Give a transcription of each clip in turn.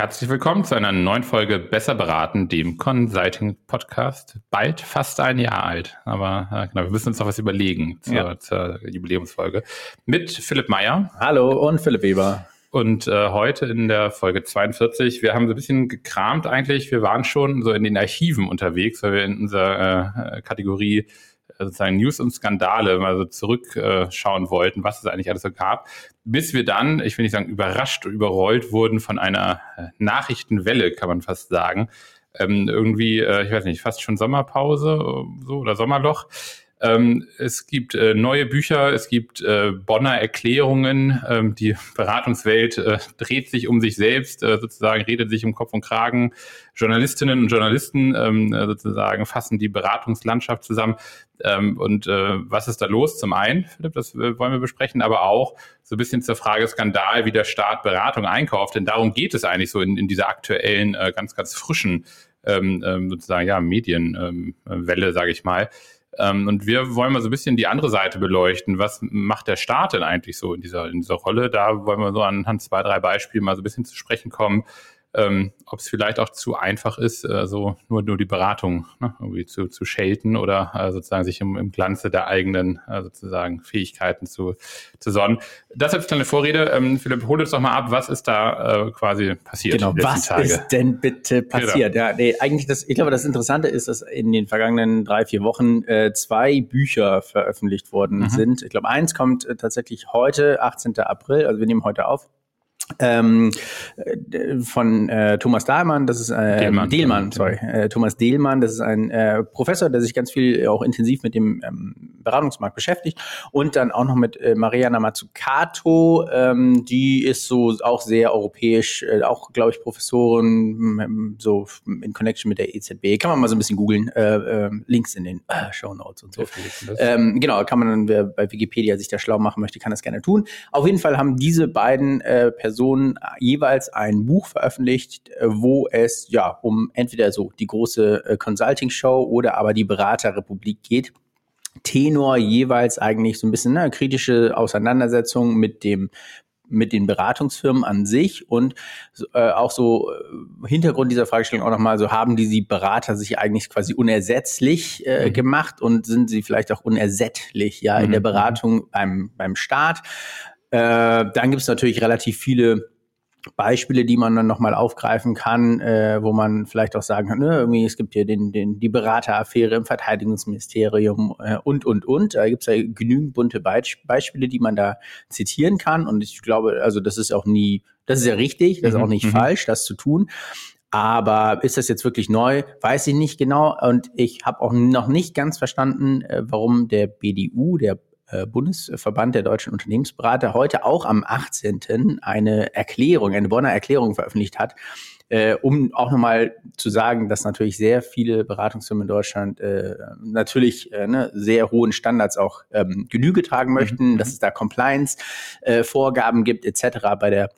Herzlich willkommen zu einer neuen Folge Besser beraten, dem Consulting Podcast. Bald fast ein Jahr alt, aber äh, genau, wir müssen uns noch was überlegen zur, ja. zur Jubiläumsfolge. Mit Philipp Meyer. Hallo und Philipp Weber. Und äh, heute in der Folge 42, wir haben so ein bisschen gekramt eigentlich. Wir waren schon so in den Archiven unterwegs, weil wir in unserer äh, Kategorie sozusagen News und Skandale mal so zurückschauen wollten, was es eigentlich alles so gab, bis wir dann, ich will nicht sagen überrascht, überrollt wurden von einer äh, Nachrichtenwelle, kann man fast sagen. Ähm, irgendwie, äh, ich weiß nicht, fast schon Sommerpause äh, so oder Sommerloch. Ähm, es gibt äh, neue Bücher, es gibt äh, Bonner Erklärungen. Ähm, die Beratungswelt äh, dreht sich um sich selbst, äh, sozusagen redet sich um Kopf und Kragen. Journalistinnen und Journalisten ähm, äh, sozusagen fassen die Beratungslandschaft zusammen. Ähm, und äh, was ist da los? Zum einen, Philipp, das wollen wir besprechen, aber auch so ein bisschen zur Frage Skandal, wie der Staat Beratung einkauft. Denn darum geht es eigentlich so in, in dieser aktuellen, ganz, ganz frischen ähm, ähm, sozusagen ja Medienwelle, sage ich mal. Ähm, und wir wollen mal so ein bisschen die andere Seite beleuchten. Was macht der Staat denn eigentlich so in dieser, in dieser Rolle? Da wollen wir so anhand zwei, drei Beispiele mal so ein bisschen zu sprechen kommen, ähm, ob es vielleicht auch zu einfach ist, äh, so nur, nur die Beratung ne, irgendwie zu, zu schelten oder äh, sozusagen sich im, im Glanze der eigenen äh, sozusagen Fähigkeiten zu, zu sonnen. Das als kleine Vorrede. Ähm, Philipp, hol uns doch mal ab, was ist da äh, quasi passiert? Genau, was Tage? ist denn bitte genau. passiert? Genau. Ja, nee, eigentlich das, ich glaube, das Interessante ist, dass in den vergangenen drei, vier Wochen äh, zwei Bücher veröffentlicht worden mhm. sind. Ich glaube, eins kommt äh, tatsächlich heute, 18. April, also wir nehmen heute auf ähm, von äh, Thomas Dahlmann, das ist äh, Dehlmann, Dehlmann sorry, äh, Thomas Dehlmann, das ist ein äh, Professor, der sich ganz viel auch intensiv mit dem ähm, Beratungsmarkt beschäftigt und dann auch noch mit äh, Mariana Mazzucato, ähm, die ist so auch sehr europäisch, äh, auch glaube ich Professorin ähm, so in Connection mit der EZB, kann man mal so ein bisschen googeln, äh, äh, Links in den äh, Show Notes und so. Ähm, genau, kann man dann, wer bei Wikipedia sich da schlau machen möchte, kann das gerne tun. Auf jeden Fall haben diese beiden äh, Personen Personen jeweils ein Buch veröffentlicht, äh, wo es ja um entweder so die große äh, Consulting-Show oder aber die Beraterrepublik geht. Tenor jeweils eigentlich so ein bisschen eine kritische Auseinandersetzung mit dem mit den Beratungsfirmen an sich und äh, auch so äh, Hintergrund dieser Fragestellung auch nochmal so, haben die Berater sich eigentlich quasi unersetzlich äh, mhm. gemacht und sind sie vielleicht auch unersättlich ja mhm. in der mhm. Beratung beim, beim Staat? Äh, dann gibt es natürlich relativ viele Beispiele, die man dann nochmal aufgreifen kann, äh, wo man vielleicht auch sagen kann, ne, irgendwie, es gibt hier den, den, die Berateraffäre im Verteidigungsministerium äh, und, und, und. Da gibt es ja genügend bunte Be Beispiele, die man da zitieren kann. Und ich glaube, also das ist auch nie, das ist ja richtig, das ist auch mhm, nicht mhm. falsch, das zu tun. Aber ist das jetzt wirklich neu? Weiß ich nicht genau. Und ich habe auch noch nicht ganz verstanden, äh, warum der BDU, der Bundesverband der deutschen Unternehmensberater heute auch am 18. eine Erklärung, eine Bonner Erklärung veröffentlicht hat, äh, um auch nochmal zu sagen, dass natürlich sehr viele Beratungsfirmen in Deutschland äh, natürlich äh, ne, sehr hohen Standards auch ähm, Genüge tragen möchten, mhm. dass es da Compliance-Vorgaben äh, gibt etc. bei der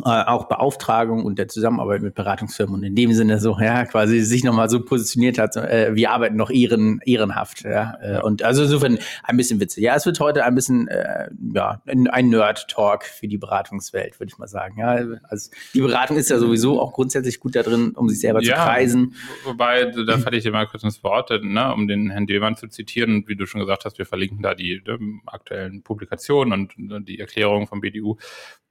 äh, auch Beauftragung und der Zusammenarbeit mit Beratungsfirmen und in dem Sinne so, ja, quasi sich nochmal so positioniert hat, äh, wir arbeiten noch ehren, ehrenhaft, ja, äh, und also insofern ein bisschen witzig. Ja, es wird heute ein bisschen, äh, ja, ein Nerd-Talk für die Beratungswelt, würde ich mal sagen, ja, also die Beratung ist ja sowieso auch grundsätzlich gut da drin, um sich selber ja, zu preisen. Wobei, da falle ich dir mal kurz ins Wort, ne, um den Herrn Dillmann zu zitieren und wie du schon gesagt hast, wir verlinken da die, die aktuellen Publikationen und die Erklärungen vom BDU,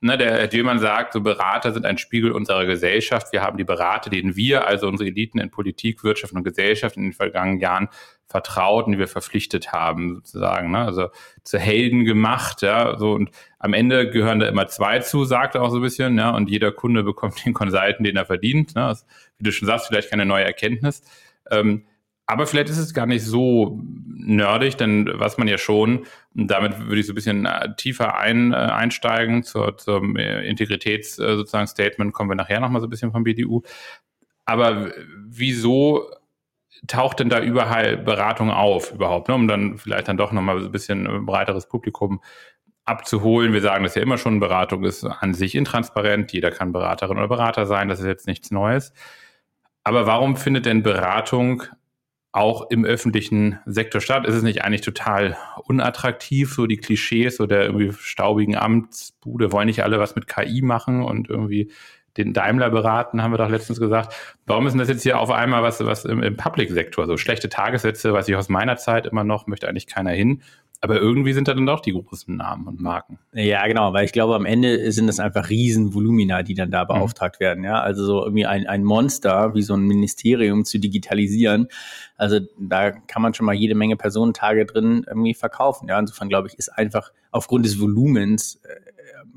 ne, der Herr Dillmann sagt, so Berater sind ein Spiegel unserer Gesellschaft. Wir haben die Berater, denen wir, also unsere Eliten in Politik, Wirtschaft und Gesellschaft in den vergangenen Jahren vertraut und die wir verpflichtet haben, sozusagen, ne? also zu Helden gemacht, ja, so und am Ende gehören da immer zwei zu, sagt er auch so ein bisschen, ja, und jeder Kunde bekommt den Consultant, den er verdient, ne? Das, wie du schon sagst, vielleicht keine neue Erkenntnis. Ähm, aber vielleicht ist es gar nicht so nerdig, denn was man ja schon, damit würde ich so ein bisschen äh, tiefer ein, äh, einsteigen zur, zum äh, Integritäts sozusagen Statement, kommen wir nachher nochmal so ein bisschen vom BDU. Aber wieso taucht denn da überall Beratung auf überhaupt, ne? um dann vielleicht dann doch nochmal so ein bisschen breiteres Publikum abzuholen. Wir sagen das ja immer schon, Beratung ist an sich intransparent, jeder kann Beraterin oder Berater sein, das ist jetzt nichts Neues. Aber warum findet denn Beratung auch im öffentlichen Sektor statt? Ist es nicht eigentlich total unattraktiv, so die Klischees so der irgendwie staubigen Amtsbude, wollen nicht alle was mit KI machen und irgendwie den Daimler beraten, haben wir doch letztens gesagt. Warum ist denn das jetzt hier auf einmal was, was im, im Public-Sektor? So schlechte Tagessätze, weiß ich aus meiner Zeit immer noch, möchte eigentlich keiner hin. Aber irgendwie sind da dann doch die großen Namen und Marken. Ja, genau, weil ich glaube, am Ende sind das einfach Riesenvolumina, die dann da mhm. beauftragt mhm. werden. Ja, also so irgendwie ein, ein Monster wie so ein Ministerium zu digitalisieren. Also da kann man schon mal jede Menge Personentage drin irgendwie verkaufen. Ja, insofern glaube ich, ist einfach aufgrund des Volumens äh,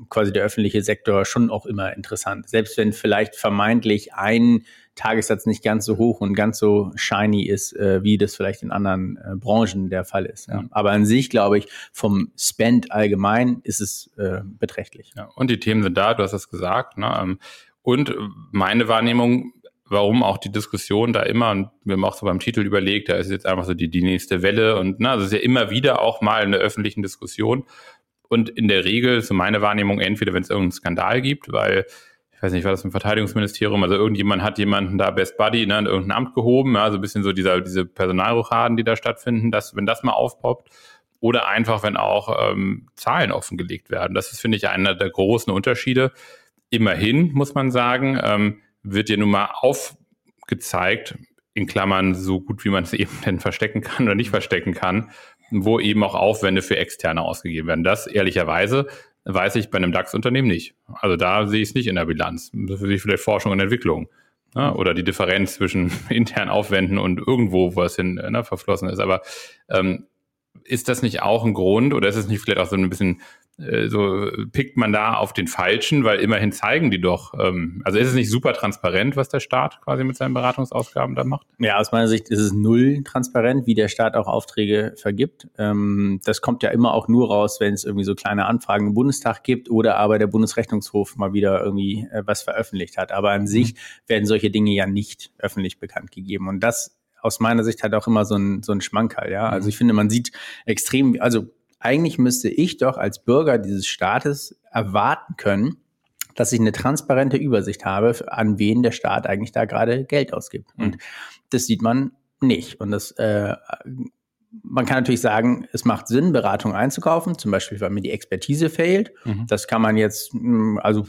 quasi der öffentliche Sektor schon auch immer interessant. Selbst wenn vielleicht vermeintlich ein Tagessatz nicht ganz so hoch und ganz so shiny ist, äh, wie das vielleicht in anderen äh, Branchen der Fall ist. Ja. Aber an sich, glaube ich, vom Spend allgemein ist es äh, beträchtlich. Ja, und die Themen sind da, du hast es gesagt. Ne? Ähm, und meine Wahrnehmung, warum auch die Diskussion da immer, und wir haben auch so beim Titel überlegt, da ist jetzt einfach so die, die nächste Welle und ne, also es ist ja immer wieder auch mal in der öffentlichen Diskussion. Und in der Regel, so meine Wahrnehmung, entweder wenn es irgendeinen Skandal gibt, weil ich weiß nicht, war das im Verteidigungsministerium, also irgendjemand hat jemanden da Best Buddy ne, in irgendein Amt gehoben, ja, also ein bisschen so dieser, diese Personalrochaden, die da stattfinden, dass, wenn das mal aufpoppt, oder einfach, wenn auch ähm, Zahlen offengelegt werden. Das ist, finde ich, einer der großen Unterschiede. Immerhin, muss man sagen, ähm, wird dir nun mal aufgezeigt, in Klammern so gut, wie man es eben denn verstecken kann oder nicht verstecken kann, wo eben auch Aufwände für Externe ausgegeben werden. Das ehrlicherweise weiß ich bei einem DAX-Unternehmen nicht. Also da sehe ich es nicht in der Bilanz. Das ich vielleicht Forschung und Entwicklung. Ne? Oder die Differenz zwischen internen Aufwänden und irgendwo, wo es hin ne, verflossen ist. Aber ähm, ist das nicht auch ein Grund oder ist es nicht vielleicht auch so ein bisschen so pickt man da auf den Falschen, weil immerhin zeigen die doch, ähm, also ist es nicht super transparent, was der Staat quasi mit seinen Beratungsausgaben da macht? Ja, aus meiner Sicht ist es null transparent, wie der Staat auch Aufträge vergibt. Ähm, das kommt ja immer auch nur raus, wenn es irgendwie so kleine Anfragen im Bundestag gibt oder aber der Bundesrechnungshof mal wieder irgendwie äh, was veröffentlicht hat. Aber an mhm. sich werden solche Dinge ja nicht öffentlich bekannt gegeben. Und das aus meiner Sicht hat auch immer so ein, so ein Schmankerl, ja. Also mhm. ich finde, man sieht extrem, also eigentlich müsste ich doch als Bürger dieses Staates erwarten können, dass ich eine transparente Übersicht habe, an wen der Staat eigentlich da gerade Geld ausgibt. Mhm. Und das sieht man nicht. Und das, äh, man kann natürlich sagen, es macht Sinn, Beratung einzukaufen, zum Beispiel, weil mir die Expertise fehlt. Mhm. Das kann man jetzt, hm, also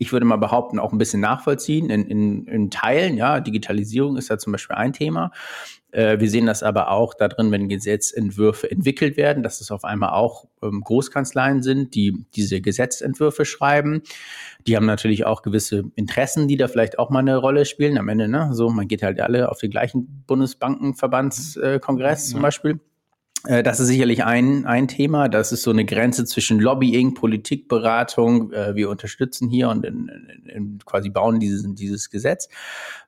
ich würde mal behaupten, auch ein bisschen nachvollziehen in, in, in Teilen. Ja, Digitalisierung ist ja zum Beispiel ein Thema. Äh, wir sehen das aber auch da drin, wenn Gesetzentwürfe entwickelt werden, dass es auf einmal auch ähm, Großkanzleien sind, die diese Gesetzentwürfe schreiben. Die haben natürlich auch gewisse Interessen, die da vielleicht auch mal eine Rolle spielen. Am Ende, ne, so, man geht halt alle auf den gleichen Bundesbankenverbandskongress äh, zum Beispiel. Äh, das ist sicherlich ein, ein Thema. Das ist so eine Grenze zwischen Lobbying, Politikberatung. Äh, wir unterstützen hier und in, in, in quasi bauen dieses, dieses Gesetz.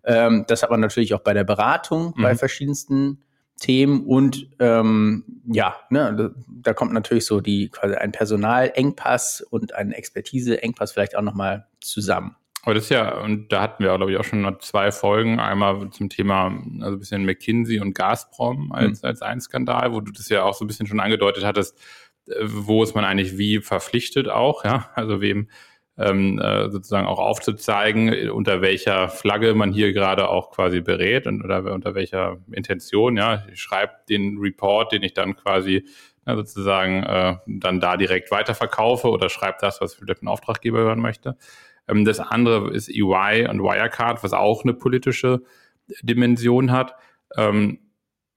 Ähm, das hat man natürlich auch bei der Beratung mhm. bei verschiedensten Themen und ähm, ja, ne, da kommt natürlich so die quasi ein Personalengpass und ein Expertiseengpass vielleicht auch nochmal zusammen. Aber das ist ja, und da hatten wir, glaube ich, auch schon noch zwei Folgen. Einmal zum Thema, also ein bisschen McKinsey und Gazprom als, mhm. als ein Skandal, wo du das ja auch so ein bisschen schon angedeutet hattest, äh, wo ist man eigentlich wie verpflichtet auch, ja, also wem ähm, äh, sozusagen auch aufzuzeigen, unter welcher Flagge man hier gerade auch quasi berät und oder unter welcher Intention, ja. Ich schreibe den Report, den ich dann quasi ja, sozusagen äh, dann da direkt weiterverkaufe oder schreibe das, was vielleicht ein Auftraggeber hören möchte. Ähm, das andere ist EY und Wirecard, was auch eine politische Dimension hat. Ähm,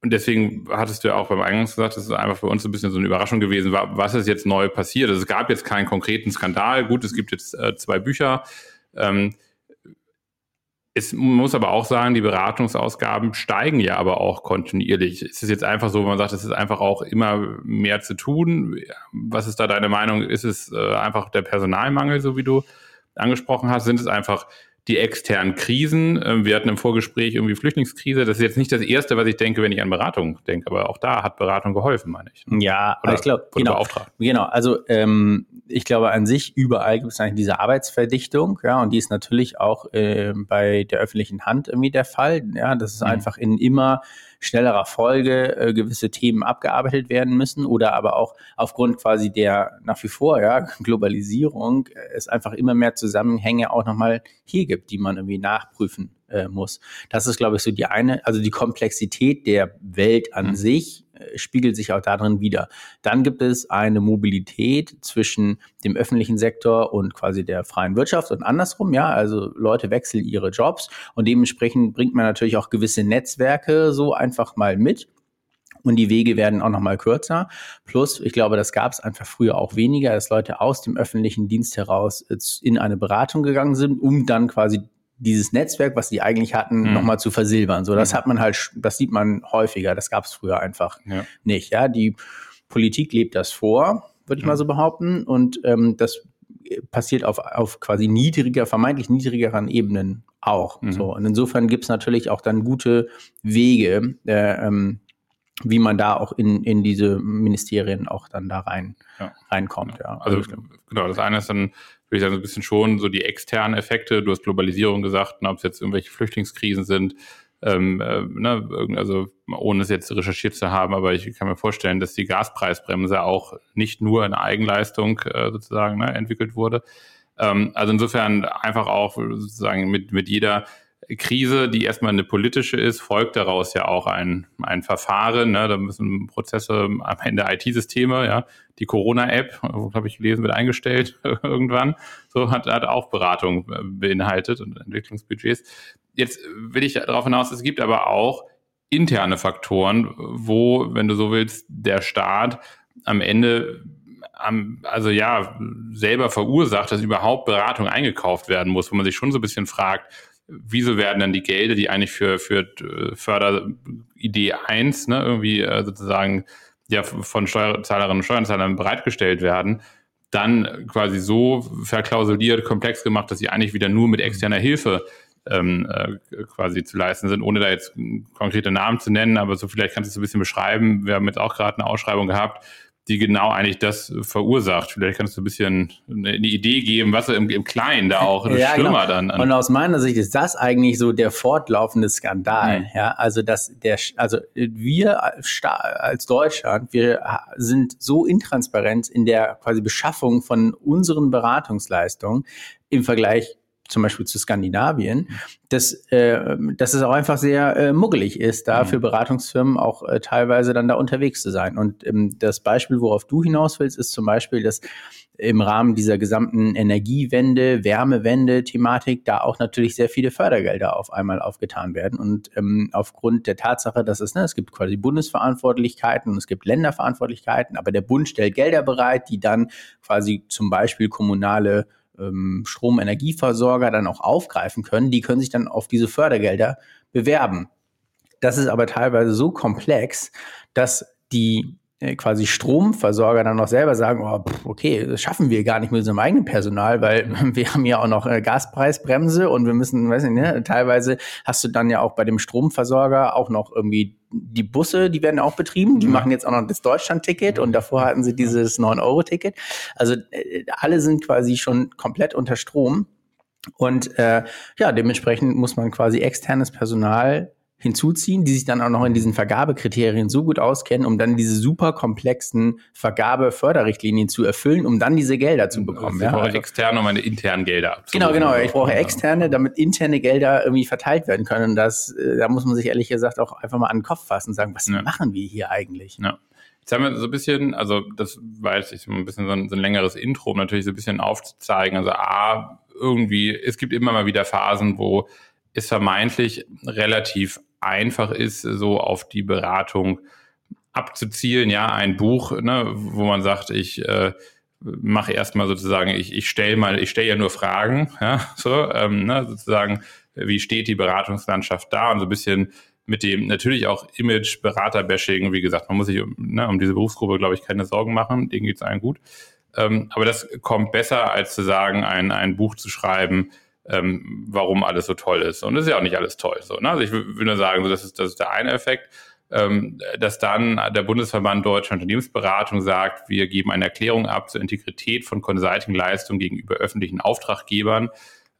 und deswegen hattest du ja auch beim Eingangs gesagt, das ist einfach für uns ein bisschen so eine Überraschung gewesen, was ist jetzt neu passiert. Also es gab jetzt keinen konkreten Skandal. Gut, es gibt jetzt äh, zwei Bücher. Ähm, es muss aber auch sagen, die Beratungsausgaben steigen ja aber auch kontinuierlich. Ist es jetzt einfach so, man sagt, es ist einfach auch immer mehr zu tun? Was ist da deine Meinung? Ist es äh, einfach der Personalmangel, so wie du angesprochen hast, sind es einfach die externen Krisen. Ähm, wir hatten im Vorgespräch irgendwie Flüchtlingskrise. Das ist jetzt nicht das Erste, was ich denke, wenn ich an Beratung denke, aber auch da hat Beratung geholfen, meine ich. Ja, Oder, ich glaube, genau, genau. Also ähm, ich glaube an sich überall gibt es eigentlich diese Arbeitsverdichtung, ja, und die ist natürlich auch äh, bei der öffentlichen Hand irgendwie der Fall. Ja, das ist mhm. einfach in immer schnellerer Folge äh, gewisse Themen abgearbeitet werden müssen oder aber auch aufgrund quasi der nach wie vor ja, Globalisierung äh, es einfach immer mehr Zusammenhänge auch nochmal hier gibt, die man irgendwie nachprüfen äh, muss. Das ist, glaube ich, so die eine, also die Komplexität der Welt an mhm. sich äh, spiegelt sich auch darin wieder. Dann gibt es eine Mobilität zwischen dem öffentlichen Sektor und quasi der freien Wirtschaft und andersrum, ja, also Leute wechseln ihre Jobs und dementsprechend bringt man natürlich auch gewisse Netzwerke so einfach mal mit und die Wege werden auch nochmal kürzer. Plus, ich glaube, das gab es einfach früher auch weniger, dass Leute aus dem öffentlichen Dienst heraus in eine Beratung gegangen sind, um dann quasi dieses Netzwerk, was die eigentlich hatten, mhm. nochmal zu versilbern. So, das mhm. hat man halt, das sieht man häufiger. Das gab es früher einfach ja. nicht. Ja, die Politik lebt das vor, würde ich mhm. mal so behaupten. Und ähm, das passiert auf, auf quasi niedriger, vermeintlich niedrigeren Ebenen auch. Mhm. So, und insofern gibt es natürlich auch dann gute Wege, äh, ähm, wie man da auch in, in diese Ministerien auch dann da rein ja. reinkommt. Ja. Also, also genau, das eine ist dann, würde ich sagen, so ein bisschen schon so die externen Effekte. Du hast Globalisierung gesagt, ne, ob es jetzt irgendwelche Flüchtlingskrisen sind, ähm, äh, ne, also ohne es jetzt recherchiert zu haben, aber ich kann mir vorstellen, dass die Gaspreisbremse auch nicht nur in Eigenleistung äh, sozusagen ne, entwickelt wurde. Ähm, also insofern einfach auch sozusagen mit, mit jeder Krise, die erstmal eine politische ist, folgt daraus ja auch ein, ein Verfahren. Ne? Da müssen Prozesse am Ende IT-Systeme, ja, die Corona-App, habe ich gelesen, wird eingestellt irgendwann. So hat, hat auch Beratung äh, beinhaltet und Entwicklungsbudgets. Jetzt will ich darauf hinaus, es gibt aber auch interne Faktoren, wo, wenn du so willst, der Staat am Ende am, also ja, selber verursacht, dass überhaupt Beratung eingekauft werden muss, wo man sich schon so ein bisschen fragt, wieso werden dann die Gelder, die eigentlich für, für äh, Förderidee 1 ne, irgendwie äh, sozusagen ja von Steuerzahlerinnen und Steuerzahlern bereitgestellt werden, dann quasi so verklausuliert, komplex gemacht, dass sie eigentlich wieder nur mit externer Hilfe ähm, äh, quasi zu leisten sind, ohne da jetzt konkrete Namen zu nennen, aber so vielleicht kannst du es ein bisschen beschreiben. Wir haben jetzt auch gerade eine Ausschreibung gehabt, die genau eigentlich das verursacht. Vielleicht kannst du ein bisschen eine Idee geben, was im, im Kleinen da auch ja, schlimmer genau. dann. An Und aus meiner Sicht ist das eigentlich so der fortlaufende Skandal. Mhm. Ja, also dass der, also wir als Deutschland, wir sind so intransparent in der quasi Beschaffung von unseren Beratungsleistungen im Vergleich zum Beispiel zu Skandinavien, dass, äh, dass es auch einfach sehr äh, muggelig ist, da mhm. für Beratungsfirmen auch äh, teilweise dann da unterwegs zu sein. Und ähm, das Beispiel, worauf du hinaus willst, ist zum Beispiel, dass im Rahmen dieser gesamten Energiewende, Wärmewende-Thematik da auch natürlich sehr viele Fördergelder auf einmal aufgetan werden. Und ähm, aufgrund der Tatsache, dass es, ne, es gibt quasi Bundesverantwortlichkeiten und es gibt Länderverantwortlichkeiten, aber der Bund stellt Gelder bereit, die dann quasi zum Beispiel kommunale ähm, Stromenergieversorger dann auch aufgreifen können, die können sich dann auf diese Fördergelder bewerben. Das ist aber teilweise so komplex, dass die äh, quasi Stromversorger dann noch selber sagen, oh, okay, das schaffen wir gar nicht mit unserem eigenen Personal, weil wir haben ja auch noch äh, Gaspreisbremse und wir müssen, weiß nicht, ne, teilweise hast du dann ja auch bei dem Stromversorger auch noch irgendwie die Busse, die werden auch betrieben, die ja. machen jetzt auch noch das Deutschland-Ticket und davor hatten sie dieses 9-Euro-Ticket. Also äh, alle sind quasi schon komplett unter Strom. Und äh, ja, dementsprechend muss man quasi externes Personal hinzuziehen, die sich dann auch noch in diesen Vergabekriterien so gut auskennen, um dann diese super komplexen Vergabeförderrichtlinien zu erfüllen, um dann diese Gelder zu bekommen. Also ich brauche ja. externe, um meine internen Gelder Genau, genau. Ich brauche externe, damit interne Gelder irgendwie verteilt werden können. Und das, äh, da muss man sich ehrlich gesagt auch einfach mal an den Kopf fassen und sagen, was ja. machen wir hier eigentlich? Ja. Jetzt haben wir so ein bisschen, also das jetzt ich, ein bisschen so ein, so ein längeres Intro, um natürlich so ein bisschen aufzuzeigen. Also A, irgendwie, es gibt immer mal wieder Phasen, wo es vermeintlich relativ einfach ist, so auf die Beratung abzuzielen. Ja, ein Buch, ne, wo man sagt, ich äh, mache erstmal sozusagen, ich, ich stelle mal, ich stelle ja nur Fragen, ja, so, ähm, ne, sozusagen, wie steht die Beratungslandschaft da und so ein bisschen mit dem natürlich auch Image, Berater-Bashing, wie gesagt, man muss sich ne, um diese Berufsgruppe, glaube ich, keine Sorgen machen, denen geht es allen gut. Ähm, aber das kommt besser, als zu sagen, ein, ein Buch zu schreiben, ähm, warum alles so toll ist. Und es ist ja auch nicht alles toll. So, ne? Also ich will nur sagen, so, das, ist, das ist der eine Effekt. Ähm, dass dann der Bundesverband Deutsche Unternehmensberatung sagt, wir geben eine Erklärung ab zur Integrität von Consulting-Leistungen gegenüber öffentlichen Auftraggebern,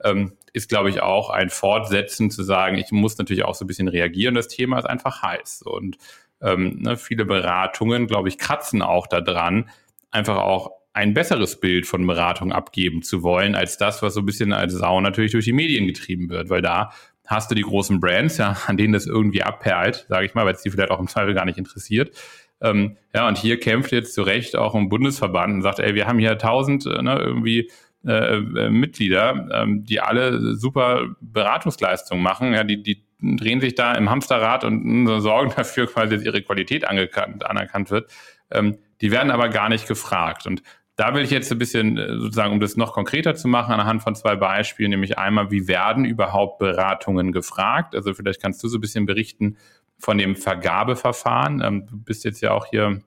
ähm, ist, glaube ich, auch ein Fortsetzen zu sagen, ich muss natürlich auch so ein bisschen reagieren. Das Thema ist einfach heiß. Und ähm, ne, viele Beratungen, glaube ich, kratzen auch daran, einfach auch ein besseres Bild von Beratung abgeben zu wollen, als das, was so ein bisschen als Sau natürlich durch die Medien getrieben wird, weil da hast du die großen Brands, ja, an denen das irgendwie abperlt, sage ich mal, weil es die vielleicht auch im Zweifel gar nicht interessiert. Ähm, ja, und hier kämpft jetzt zu Recht auch ein Bundesverband und sagt, ey, wir haben hier tausend äh, ne, irgendwie äh, äh, Mitglieder, ähm, die alle super Beratungsleistungen machen, ja, die, die drehen sich da im Hamsterrad und äh, sorgen dafür, quasi, dass ihre Qualität anerkannt wird. Ähm, die werden aber gar nicht gefragt. Und da will ich jetzt ein bisschen äh, sozusagen, um das noch konkreter zu machen, anhand von zwei Beispielen, nämlich einmal, wie werden überhaupt Beratungen gefragt? Also vielleicht kannst du so ein bisschen berichten von dem Vergabeverfahren. Ähm, du bist jetzt ja auch hier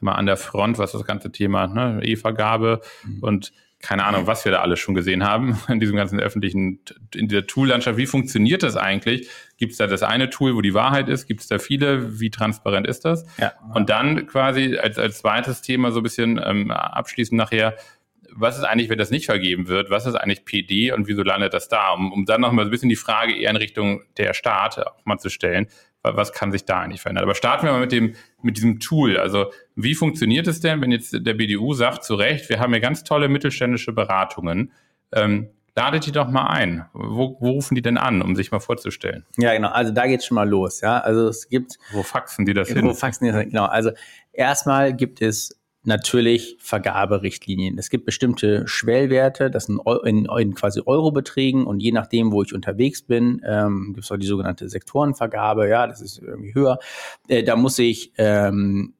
mal an der Front, was das ganze Thema ne, E-Vergabe mhm. und keine Ahnung, was wir da alles schon gesehen haben in diesem ganzen öffentlichen, in dieser Tool-Landschaft. Wie funktioniert das eigentlich? Gibt es da das eine Tool, wo die Wahrheit ist? Gibt es da viele? Wie transparent ist das? Ja. Und dann quasi als, als zweites Thema so ein bisschen ähm, abschließend nachher, was ist eigentlich, wenn das nicht vergeben wird? Was ist eigentlich PD und wieso landet das da? Um, um dann nochmal so ein bisschen die Frage eher in Richtung der Staat auch mal zu stellen was kann sich da eigentlich verändern? Aber starten wir mal mit dem, mit diesem Tool. Also, wie funktioniert es denn, wenn jetzt der BDU sagt, zu Recht, wir haben hier ganz tolle mittelständische Beratungen, ähm, ladet die doch mal ein. Wo, wo rufen die denn an, um sich mal vorzustellen? Ja, genau. Also da geht's schon mal los. Ja, also es gibt. Wo faxen die das wo hin? Wo faxen die das hin? Genau. Also erstmal gibt es natürlich Vergaberichtlinien. Es gibt bestimmte Schwellwerte, das sind in, in quasi Eurobeträgen und je nachdem, wo ich unterwegs bin, ähm, gibt es auch die sogenannte Sektorenvergabe, ja, das ist irgendwie höher. Äh, da muss ich ähm,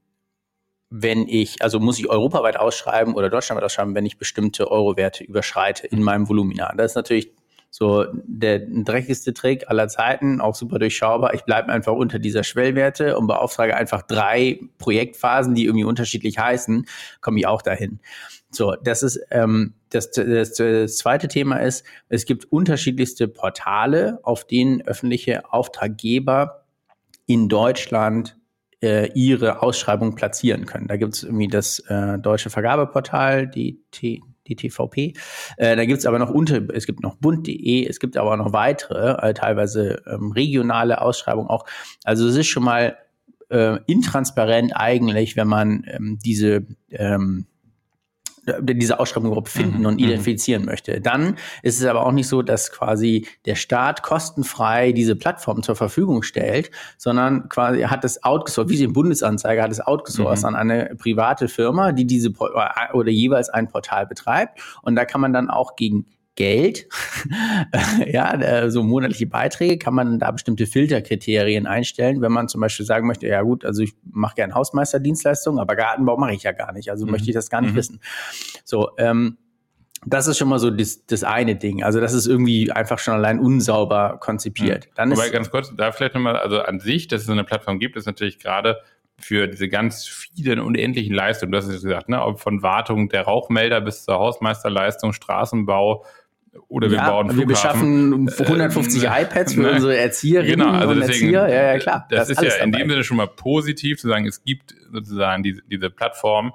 wenn ich, also muss ich europaweit ausschreiben oder deutschlandweit ausschreiben, wenn ich bestimmte Eurowerte überschreite in meinem Volumina. Das ist natürlich so der dreckigste Trick aller Zeiten, auch super durchschaubar. Ich bleibe einfach unter dieser Schwellwerte und beauftrage einfach drei Projektphasen, die irgendwie unterschiedlich heißen, komme ich auch dahin. So, das ist ähm, das, das, das zweite Thema ist, es gibt unterschiedlichste Portale, auf denen öffentliche Auftraggeber in Deutschland äh, ihre Ausschreibung platzieren können. Da gibt es irgendwie das äh, deutsche Vergabeportal, die T die TVP. Äh, da gibt's aber noch unter, es gibt noch bund.de, es gibt aber noch weitere, äh, teilweise ähm, regionale Ausschreibungen auch. Also es ist schon mal äh, intransparent eigentlich, wenn man ähm, diese ähm, diese Ausschreibung überhaupt finden mhm. und mhm. identifizieren möchte. Dann ist es aber auch nicht so, dass quasi der Staat kostenfrei diese Plattform zur Verfügung stellt, sondern quasi hat es outgesourced, wie sie im Bundesanzeiger hat es outgesourced mhm. an eine private Firma, die diese oder jeweils ein Portal betreibt. Und da kann man dann auch gegen Geld, ja, so monatliche Beiträge, kann man da bestimmte Filterkriterien einstellen, wenn man zum Beispiel sagen möchte, ja gut, also ich mache gerne Hausmeisterdienstleistungen, aber Gartenbau mache ich ja gar nicht, also mhm. möchte ich das gar nicht mhm. wissen. So, ähm, das ist schon mal so das, das eine Ding. Also das ist irgendwie einfach schon allein unsauber konzipiert. Dann Wobei ganz kurz, da vielleicht nochmal, also an sich, dass es eine Plattform gibt, ist natürlich gerade für diese ganz vielen unendlichen Leistungen, du hast es gesagt, ne, ob von Wartung der Rauchmelder bis zur Hausmeisterleistung, Straßenbau, oder wir ja, bauen Flughafen. Wir beschaffen 150 äh, iPads für ne? unsere Erzieherinnen genau, also und deswegen, Erzieher. Ja, ja, klar. Das, ist, ist ja in dem Sinne schon mal positiv zu sagen, es gibt sozusagen diese, diese Plattform.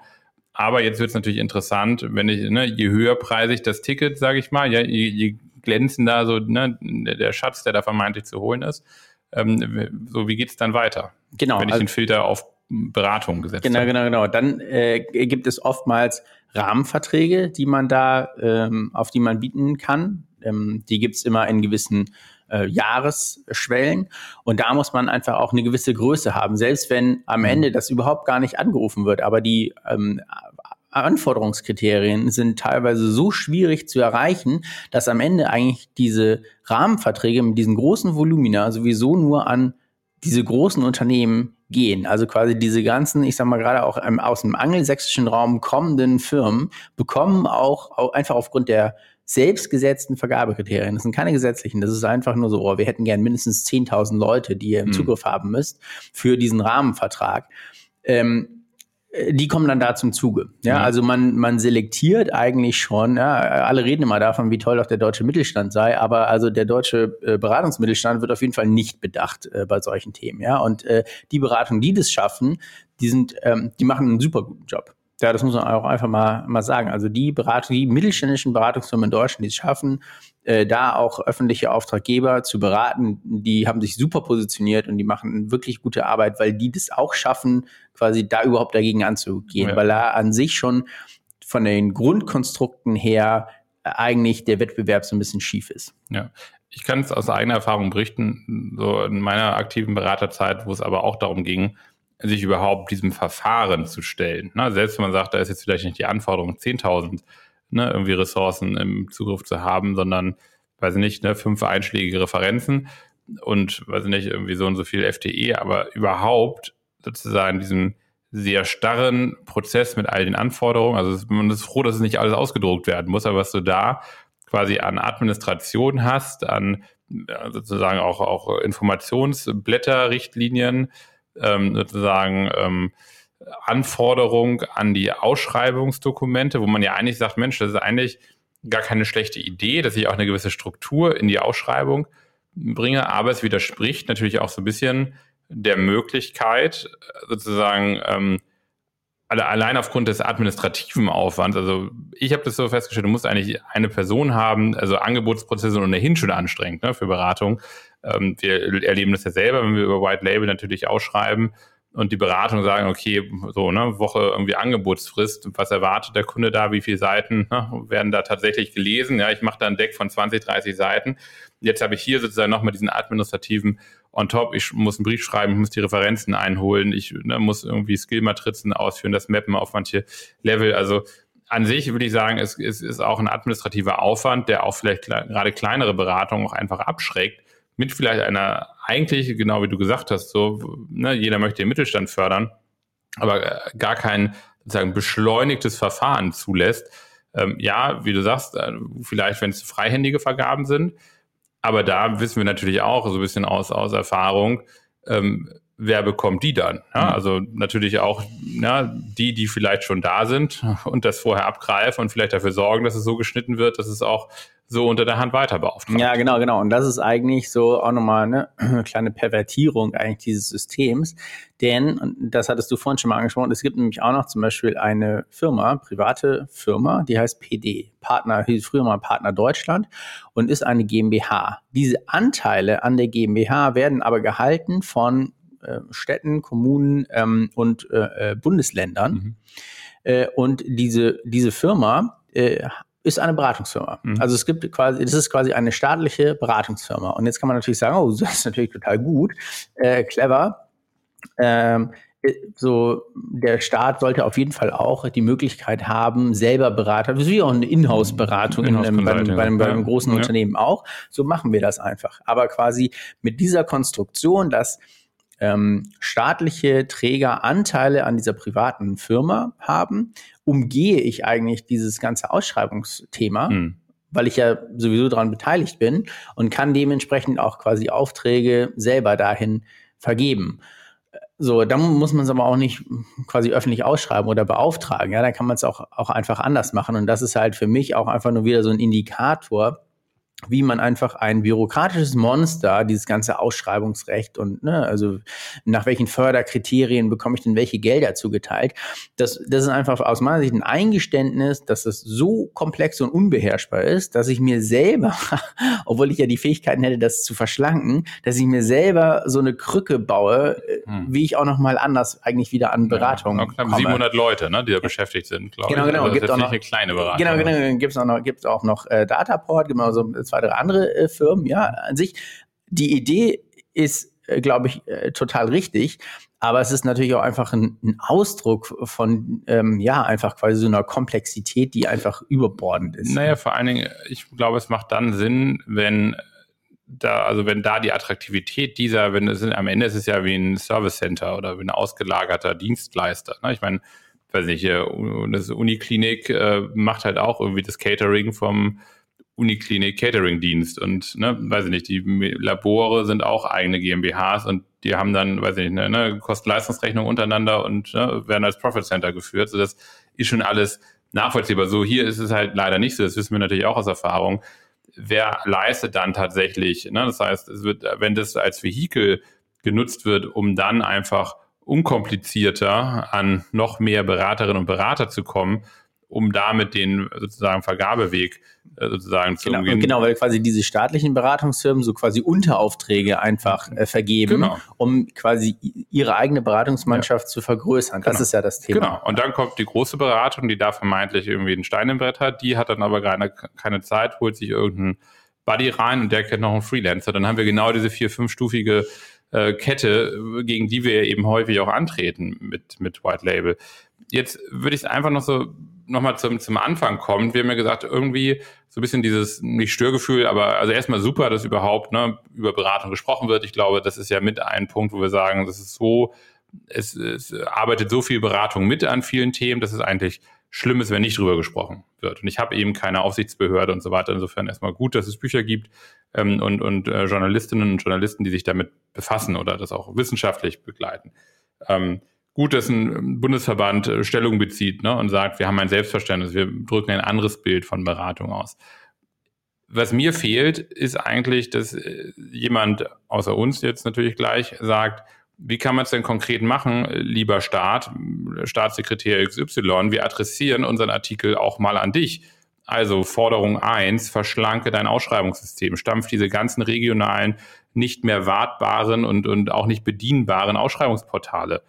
Aber jetzt wird es natürlich interessant, wenn ich, ne, je höherpreisig das Ticket, sage ich mal, ja, je, je glänzender so ne, der Schatz, der da vermeintlich zu holen ist, ähm, so wie geht es dann weiter? Genau. Wenn ich also, den Filter auf Beratung gesetzt genau, habe. Genau, genau, genau. Dann äh, gibt es oftmals Rahmenverträge, die man da, ähm, auf die man bieten kann. Ähm, die gibt's immer in gewissen äh, Jahresschwellen. Und da muss man einfach auch eine gewisse Größe haben, selbst wenn am mhm. Ende das überhaupt gar nicht angerufen wird. Aber die ähm, Anforderungskriterien sind teilweise so schwierig zu erreichen, dass am Ende eigentlich diese Rahmenverträge mit diesen großen Volumina sowieso nur an diese großen Unternehmen gehen. Also quasi diese ganzen, ich sag mal gerade auch aus dem angelsächsischen Raum kommenden Firmen bekommen auch, auch einfach aufgrund der selbstgesetzten Vergabekriterien, das sind keine gesetzlichen, das ist einfach nur so, oh, wir hätten gern mindestens 10.000 Leute, die ihr im hm. Zugriff haben müsst für diesen Rahmenvertrag. Ähm, äh, die kommen dann da zum Zuge. Ja, ja, also man, man selektiert eigentlich schon, ja, alle reden immer davon, wie toll auch der deutsche Mittelstand sei, aber also der deutsche äh, Beratungsmittelstand wird auf jeden Fall nicht bedacht äh, bei solchen Themen, ja. Und äh, die Beratungen, die das schaffen, die sind, ähm, die machen einen super guten Job. Ja, das muss man auch einfach mal, mal sagen. Also die Beratung, die mittelständischen Beratungsfirmen in Deutschland, die es schaffen, äh, da auch öffentliche Auftraggeber zu beraten, die haben sich super positioniert und die machen wirklich gute Arbeit, weil die das auch schaffen, quasi da überhaupt dagegen anzugehen, ja. weil da an sich schon von den Grundkonstrukten her eigentlich der Wettbewerb so ein bisschen schief ist. Ja, ich kann es aus eigener Erfahrung berichten, so in meiner aktiven Beraterzeit, wo es aber auch darum ging, sich überhaupt diesem Verfahren zu stellen. Na, selbst wenn man sagt, da ist jetzt vielleicht nicht die Anforderung 10.000 ne, irgendwie Ressourcen im Zugriff zu haben, sondern, weiß ich nicht, ne, fünf einschlägige Referenzen und, weiß ich nicht, irgendwie so und so viel FTE, aber überhaupt sozusagen diesem sehr starren Prozess mit all den Anforderungen. Also man ist froh, dass es nicht alles ausgedruckt werden muss, aber was du da quasi an Administration hast, an sozusagen auch, auch Informationsblätter, Richtlinien, ähm, sozusagen ähm, Anforderung an die Ausschreibungsdokumente, wo man ja eigentlich sagt, Mensch, das ist eigentlich gar keine schlechte Idee, dass ich auch eine gewisse Struktur in die Ausschreibung bringe, aber es widerspricht natürlich auch so ein bisschen der Möglichkeit, sozusagen ähm, allein aufgrund des administrativen Aufwands, also ich habe das so festgestellt, du musst eigentlich eine Person haben, also Angebotsprozesse sind ohnehin schon anstrengend ne, für Beratung. Ähm, wir erleben das ja selber, wenn wir über White Label natürlich ausschreiben und die Beratung sagen, okay, so ne, Woche irgendwie Angebotsfrist, was erwartet der Kunde da, wie viele Seiten ne, werden da tatsächlich gelesen? Ja, ich mache da ein Deck von 20, 30 Seiten. Jetzt habe ich hier sozusagen nochmal diesen administrativen on top, ich muss einen Brief schreiben, ich muss die Referenzen einholen, ich ne, muss irgendwie Skill-Matrizen ausführen, das Mappen auf manche Level. Also an sich würde ich sagen, es, es ist auch ein administrativer Aufwand, der auch vielleicht gerade kleinere Beratungen auch einfach abschreckt, mit vielleicht einer eigentlich, genau wie du gesagt hast, so, ne, jeder möchte den Mittelstand fördern, aber äh, gar kein sozusagen beschleunigtes Verfahren zulässt. Ähm, ja, wie du sagst, äh, vielleicht, wenn es freihändige Vergaben sind, aber da wissen wir natürlich auch so ein bisschen aus, aus Erfahrung, ähm, wer bekommt die dann? Ja, mhm. also natürlich auch ja, die, die vielleicht schon da sind und das vorher abgreifen und vielleicht dafür sorgen, dass es so geschnitten wird, dass es auch so unter der Hand weiter beauftragt. Ja, genau, genau. Und das ist eigentlich so auch nochmal eine kleine Pervertierung eigentlich dieses Systems. Denn, das hattest du vorhin schon mal angesprochen, es gibt nämlich auch noch zum Beispiel eine Firma, private Firma, die heißt PD, Partner, hieß früher mal Partner Deutschland und ist eine GmbH. Diese Anteile an der GmbH werden aber gehalten von äh, Städten, Kommunen ähm, und äh, äh Bundesländern. Mhm. Äh, und diese, diese Firma äh, ist eine Beratungsfirma. Mhm. Also es gibt quasi, das ist quasi eine staatliche Beratungsfirma. Und jetzt kann man natürlich sagen, oh, das ist natürlich total gut, äh, clever. Ähm, äh, so der Staat sollte auf jeden Fall auch die Möglichkeit haben, selber Berater, das ist wie auch eine Inhouse-Beratung Inhouse in, bei, bei, bei, einem großen ja. Unternehmen auch. So machen wir das einfach. Aber quasi mit dieser Konstruktion, dass ähm, staatliche Träger Anteile an dieser privaten Firma haben, umgehe ich eigentlich dieses ganze Ausschreibungsthema. Mhm weil ich ja sowieso daran beteiligt bin und kann dementsprechend auch quasi Aufträge selber dahin vergeben. So, dann muss man es aber auch nicht quasi öffentlich ausschreiben oder beauftragen. Ja, dann kann man es auch, auch einfach anders machen. Und das ist halt für mich auch einfach nur wieder so ein Indikator, wie man einfach ein bürokratisches Monster, dieses ganze Ausschreibungsrecht und ne, also nach welchen Förderkriterien bekomme ich denn welche Gelder zugeteilt, das, das ist einfach aus meiner Sicht ein Eingeständnis, dass das so komplex und unbeherrschbar ist, dass ich mir selber, obwohl ich ja die Fähigkeiten hätte, das zu verschlanken, dass ich mir selber so eine Krücke baue, hm. wie ich auch noch mal anders eigentlich wieder an Beratung ja, knapp komme. 700 Leute, ne, die da beschäftigt sind, glaube genau, ich. Genau, genau. Gibt auch noch, eine kleine Beratung. Genau, genau. Gibt es auch noch, gibt's auch noch äh, Dataport, auch so zwei, drei andere äh, Firmen, ja, an sich. Die Idee ist, äh, glaube ich, äh, total richtig. Aber es ist natürlich auch einfach ein, ein Ausdruck von, ähm, ja, einfach quasi so einer Komplexität, die einfach überbordend ist. Naja, vor allen Dingen, ich glaube, es macht dann Sinn, wenn da, also wenn da die Attraktivität dieser, wenn es am Ende ist es ja wie ein Service Center oder wie ein ausgelagerter Dienstleister. Ne? Ich meine, weiß nicht, das Uniklinik äh, macht halt auch irgendwie das Catering vom Uniklinik Catering-Dienst und, ne, weiß ich nicht, die Labore sind auch eigene GmbHs und die haben dann, weiß ich nicht, eine, eine Kosten-Leistungsrechnung untereinander und ne, werden als Profit Center geführt. So, das ist schon alles nachvollziehbar. So, hier ist es halt leider nicht so. Das wissen wir natürlich auch aus Erfahrung. Wer leistet dann tatsächlich? Ne? Das heißt, es wird, wenn das als Vehikel genutzt wird, um dann einfach unkomplizierter an noch mehr Beraterinnen und Berater zu kommen, um damit den sozusagen Vergabeweg äh, sozusagen zu genau, umgehen. Genau, weil quasi diese staatlichen Beratungsfirmen so quasi Unteraufträge einfach äh, vergeben, genau. um quasi ihre eigene Beratungsmannschaft ja. zu vergrößern. Das genau. ist ja das Thema. Genau. Und dann kommt die große Beratung, die da vermeintlich irgendwie einen Stein im Brett hat. Die hat dann aber keine, keine Zeit, holt sich irgendeinen Buddy rein und der kennt noch einen Freelancer. Dann haben wir genau diese vier, fünfstufige äh, Kette, gegen die wir eben häufig auch antreten mit, mit White Label. Jetzt würde ich es einfach noch so nochmal zum, zum Anfang kommen. Wir haben ja gesagt, irgendwie so ein bisschen dieses, nicht Störgefühl, aber also erstmal super, dass überhaupt ne, über Beratung gesprochen wird. Ich glaube, das ist ja mit ein Punkt, wo wir sagen, das ist so, es, es arbeitet so viel Beratung mit an vielen Themen, dass es eigentlich schlimm ist, wenn nicht drüber gesprochen wird. Und ich habe eben keine Aufsichtsbehörde und so weiter. Insofern erstmal gut, dass es Bücher gibt ähm, und, und äh, Journalistinnen und Journalisten, die sich damit befassen oder das auch wissenschaftlich begleiten. Ähm, gut, dass ein Bundesverband äh, Stellung bezieht ne, und sagt, wir haben ein Selbstverständnis, wir drücken ein anderes Bild von Beratung aus. Was mir fehlt, ist eigentlich, dass äh, jemand außer uns jetzt natürlich gleich sagt, wie kann man es denn konkret machen, lieber Staat, Staatssekretär XY? Wir adressieren unseren Artikel auch mal an dich. Also Forderung eins: verschlanke dein Ausschreibungssystem, stampf diese ganzen regionalen, nicht mehr wartbaren und, und auch nicht bedienbaren Ausschreibungsportale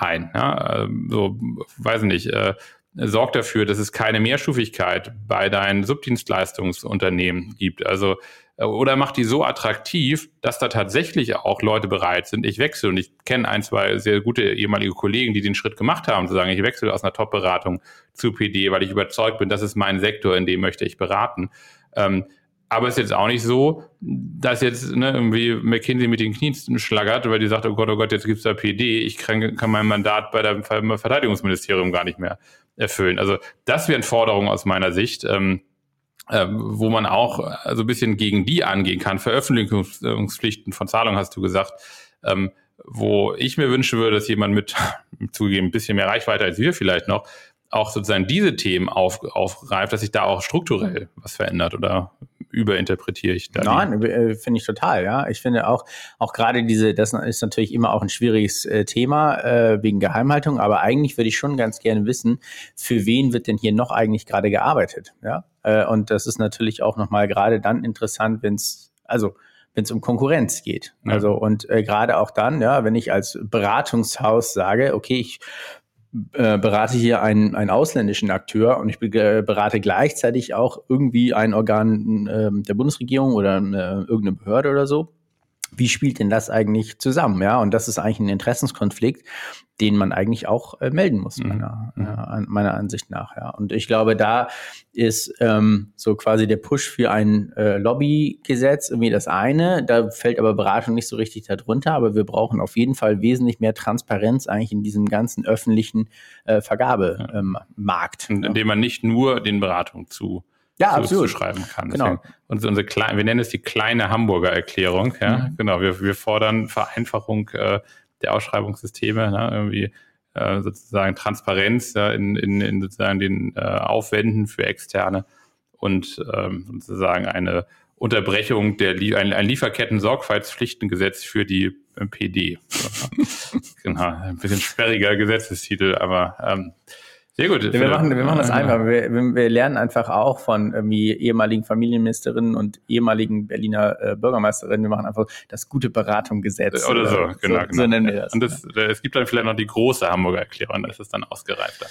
ein. Ja, ähm, so, weiß nicht, äh, sorgt dafür, dass es keine Mehrstufigkeit bei deinen Subdienstleistungsunternehmen gibt. Also äh, oder macht die so attraktiv, dass da tatsächlich auch Leute bereit sind, ich wechsle. Und ich kenne ein, zwei sehr gute ehemalige Kollegen, die den Schritt gemacht haben, zu sagen, ich wechsle aus einer Top-Beratung zu PD, weil ich überzeugt bin, das ist mein Sektor, in dem möchte ich beraten. Ähm, aber es ist jetzt auch nicht so, dass jetzt ne, irgendwie McKinsey mit den Knien schlagert, weil die sagt, oh Gott, oh Gott, jetzt gibt's da PD, ich kann, kann mein Mandat bei der Verteidigungsministerium gar nicht mehr erfüllen. Also das wären Forderungen aus meiner Sicht. Ähm, äh, wo man auch äh, so ein bisschen gegen die angehen kann. Veröffentlichungspflichten von Zahlungen hast du gesagt, ähm, wo ich mir wünschen würde, dass jemand mit zugegeben ein bisschen mehr Reichweite als wir vielleicht noch auch sozusagen diese Themen auf, aufgreift, dass sich da auch strukturell was verändert oder überinterpretiere ich da? Nein, äh, finde ich total, ja. Ich finde auch, auch gerade diese, das ist natürlich immer auch ein schwieriges äh, Thema äh, wegen Geheimhaltung, aber eigentlich würde ich schon ganz gerne wissen, für wen wird denn hier noch eigentlich gerade gearbeitet, ja? Äh, und das ist natürlich auch nochmal gerade dann interessant, wenn es, also wenn es um Konkurrenz geht. Ja. Also und äh, gerade auch dann, ja, wenn ich als Beratungshaus sage, okay, ich äh, berate hier einen, einen ausländischen Akteur und ich berate gleichzeitig auch irgendwie ein Organ äh, der Bundesregierung oder äh, irgendeine Behörde oder so. Wie spielt denn das eigentlich zusammen? Ja, und das ist eigentlich ein Interessenskonflikt, den man eigentlich auch äh, melden muss, mhm. meiner, mhm. äh, meiner Ansicht nach. Ja. Und ich glaube, da ist ähm, so quasi der Push für ein äh, Lobbygesetz irgendwie das eine. Da fällt aber Beratung nicht so richtig darunter. Aber wir brauchen auf jeden Fall wesentlich mehr Transparenz eigentlich in diesem ganzen öffentlichen äh, Vergabemarkt. Ähm, indem man nicht nur den Beratungen zu ja, absolut. schreiben kann. Genau. Deswegen, und unsere kleine, wir nennen es die kleine Hamburger Erklärung. Ja, mhm. genau. Wir, wir fordern Vereinfachung äh, der Ausschreibungssysteme, ne, irgendwie äh, sozusagen Transparenz ja, in, in, in sozusagen den äh, Aufwänden für Externe und ähm, sozusagen eine Unterbrechung der ein, ein Lieferketten-Sorgfaltspflichtengesetz für die äh, PD. genau, ein bisschen sperriger Gesetzestitel, aber ähm, sehr gut. wir, machen, wir machen das einfach. Wir, wir lernen einfach auch von irgendwie ehemaligen Familienministerinnen und ehemaligen Berliner äh, Bürgermeisterinnen. Wir machen einfach das gute Beratungsgesetz. Oder, oder so, genau. So, genau. so nennen wir das. Und das, es gibt dann vielleicht noch die große Hamburger Erklärung, das ist dann ausgereifter.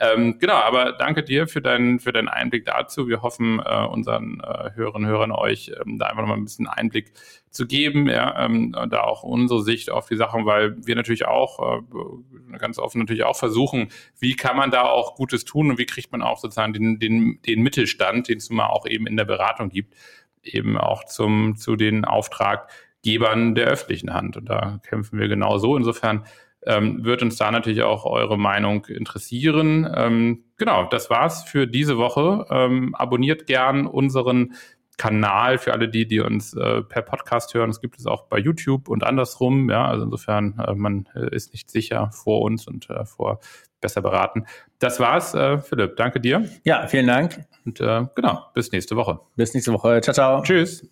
Ähm, genau, aber danke dir für deinen, für deinen Einblick dazu. Wir hoffen, äh, unseren äh, Hörerinnen und Hörern euch ähm, da einfach nochmal ein bisschen Einblick zu geben, ja, ähm, da auch unsere Sicht auf die Sachen, weil wir natürlich auch äh, ganz offen natürlich auch versuchen, wie kann man da auch Gutes tun und wie kriegt man auch sozusagen den, den, den Mittelstand, den es mal auch eben in der Beratung gibt, eben auch zum, zu den Auftraggebern der öffentlichen Hand. Und da kämpfen wir genau so. Insofern ähm, wird uns da natürlich auch eure Meinung interessieren. Ähm, genau, das war's für diese Woche. Ähm, abonniert gern unseren Kanal für alle die, die uns äh, per Podcast hören. Es gibt es auch bei YouTube und andersrum. Ja, also insofern, äh, man äh, ist nicht sicher vor uns und äh, vor besser beraten. Das war's, äh, Philipp. Danke dir. Ja, vielen Dank. Und äh, genau, bis nächste Woche. Bis nächste Woche. Ciao, ciao. Tschüss.